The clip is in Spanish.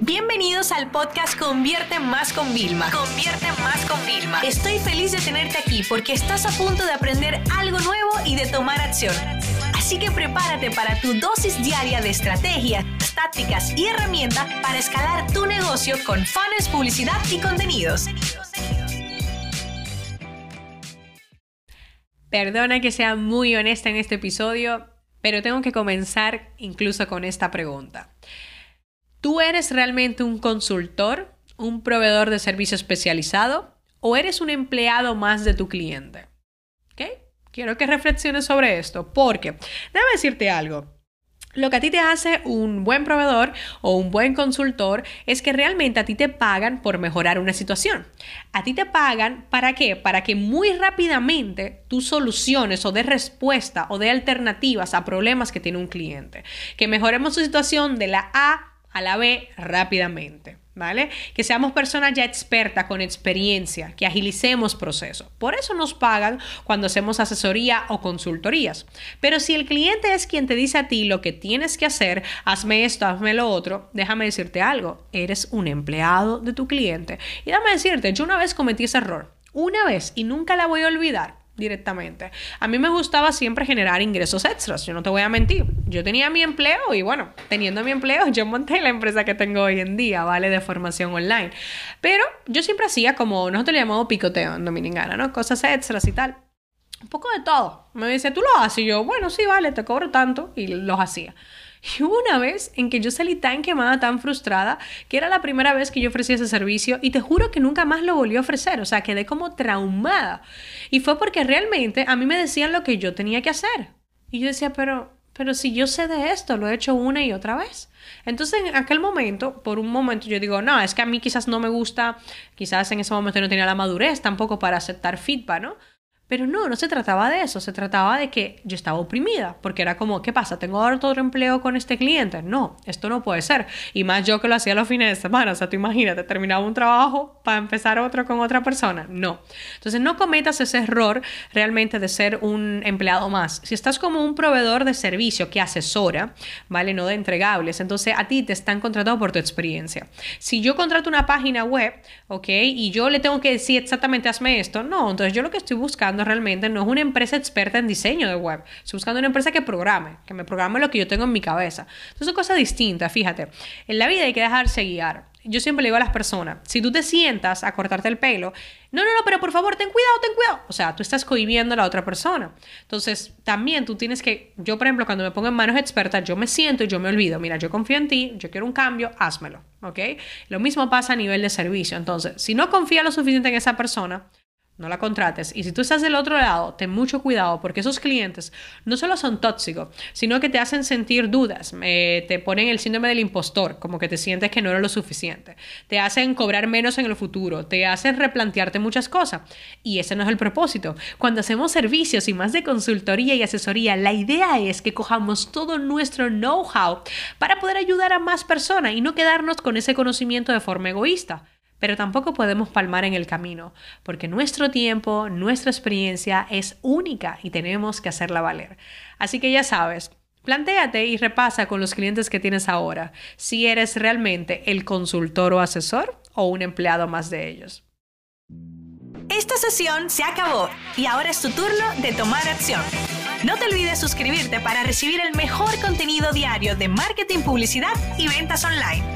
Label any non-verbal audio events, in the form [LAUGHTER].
Bienvenidos al podcast Convierte Más con Vilma. Convierte Más con Vilma. Estoy feliz de tenerte aquí porque estás a punto de aprender algo nuevo y de tomar acción. Así que prepárate para tu dosis diaria de estrategias, tácticas y herramientas para escalar tu negocio con fans, publicidad y contenidos. Perdona que sea muy honesta en este episodio, pero tengo que comenzar incluso con esta pregunta. ¿Tú eres realmente un consultor, un proveedor de servicio especializado o eres un empleado más de tu cliente? ¿Ok? Quiero que reflexiones sobre esto porque, déjame decirte algo. Lo que a ti te hace un buen proveedor o un buen consultor es que realmente a ti te pagan por mejorar una situación. A ti te pagan para qué? Para que muy rápidamente tú soluciones o de respuesta o de alternativas a problemas que tiene un cliente. Que mejoremos su situación de la A a la B rápidamente. ¿Vale? Que seamos personas ya expertas con experiencia, que agilicemos procesos. Por eso nos pagan cuando hacemos asesoría o consultorías. Pero si el cliente es quien te dice a ti lo que tienes que hacer, hazme esto, hazme lo otro, déjame decirte algo, eres un empleado de tu cliente. Y déjame decirte, yo una vez cometí ese error, una vez, y nunca la voy a olvidar directamente. A mí me gustaba siempre generar ingresos extras, yo no te voy a mentir. Yo tenía mi empleo y bueno, teniendo mi empleo, [LAUGHS] yo monté la empresa que tengo hoy en día, ¿vale? De formación online. Pero yo siempre hacía como, nosotros le llamamos picoteo en Dominicana, ¿no? Cosas extras y tal. Un poco de todo. Me dice, ¿tú lo haces? Y yo, bueno, sí, vale, te cobro tanto. Y los hacía. Y hubo una vez en que yo salí tan quemada, tan frustrada, que era la primera vez que yo ofrecía ese servicio y te juro que nunca más lo volví a ofrecer, o sea, quedé como traumada. Y fue porque realmente a mí me decían lo que yo tenía que hacer. Y yo decía, pero, pero si yo sé de esto, lo he hecho una y otra vez. Entonces, en aquel momento, por un momento, yo digo, no, es que a mí quizás no me gusta, quizás en ese momento no tenía la madurez tampoco para aceptar feedback, ¿no? Pero no, no se trataba de eso, se trataba de que yo estaba oprimida, porque era como, ¿qué pasa? ¿Tengo otro empleo con este cliente? No, esto no puede ser. Y más yo que lo hacía los fines de semana, o sea, tú imagínate, terminaba un trabajo para empezar otro con otra persona. No. Entonces, no cometas ese error realmente de ser un empleado más. Si estás como un proveedor de servicio que asesora, ¿vale? No de entregables, entonces a ti te están contratando por tu experiencia. Si yo contrato una página web, ¿ok? Y yo le tengo que decir exactamente, hazme esto, no, entonces yo lo que estoy buscando realmente no es una empresa experta en diseño de web. Estoy buscando una empresa que programe, que me programe lo que yo tengo en mi cabeza. Entonces son cosas distintas, fíjate. En la vida hay que dejarse guiar. Yo siempre le digo a las personas, si tú te sientas a cortarte el pelo, no, no, no, pero por favor, ten cuidado, ten cuidado. O sea, tú estás cohibiendo a la otra persona. Entonces, también tú tienes que, yo por ejemplo, cuando me pongo en manos expertas, yo me siento y yo me olvido, mira, yo confío en ti, yo quiero un cambio, házmelo, ¿ok? Lo mismo pasa a nivel de servicio. Entonces, si no confía lo suficiente en esa persona, no la contrates. Y si tú estás del otro lado, ten mucho cuidado porque esos clientes no solo son tóxicos, sino que te hacen sentir dudas, te ponen el síndrome del impostor, como que te sientes que no eres lo suficiente, te hacen cobrar menos en el futuro, te hacen replantearte muchas cosas. Y ese no es el propósito. Cuando hacemos servicios y más de consultoría y asesoría, la idea es que cojamos todo nuestro know-how para poder ayudar a más personas y no quedarnos con ese conocimiento de forma egoísta. Pero tampoco podemos palmar en el camino, porque nuestro tiempo, nuestra experiencia es única y tenemos que hacerla valer. Así que ya sabes, plantéate y repasa con los clientes que tienes ahora si eres realmente el consultor o asesor o un empleado más de ellos. Esta sesión se acabó y ahora es tu turno de tomar acción. No te olvides suscribirte para recibir el mejor contenido diario de marketing, publicidad y ventas online.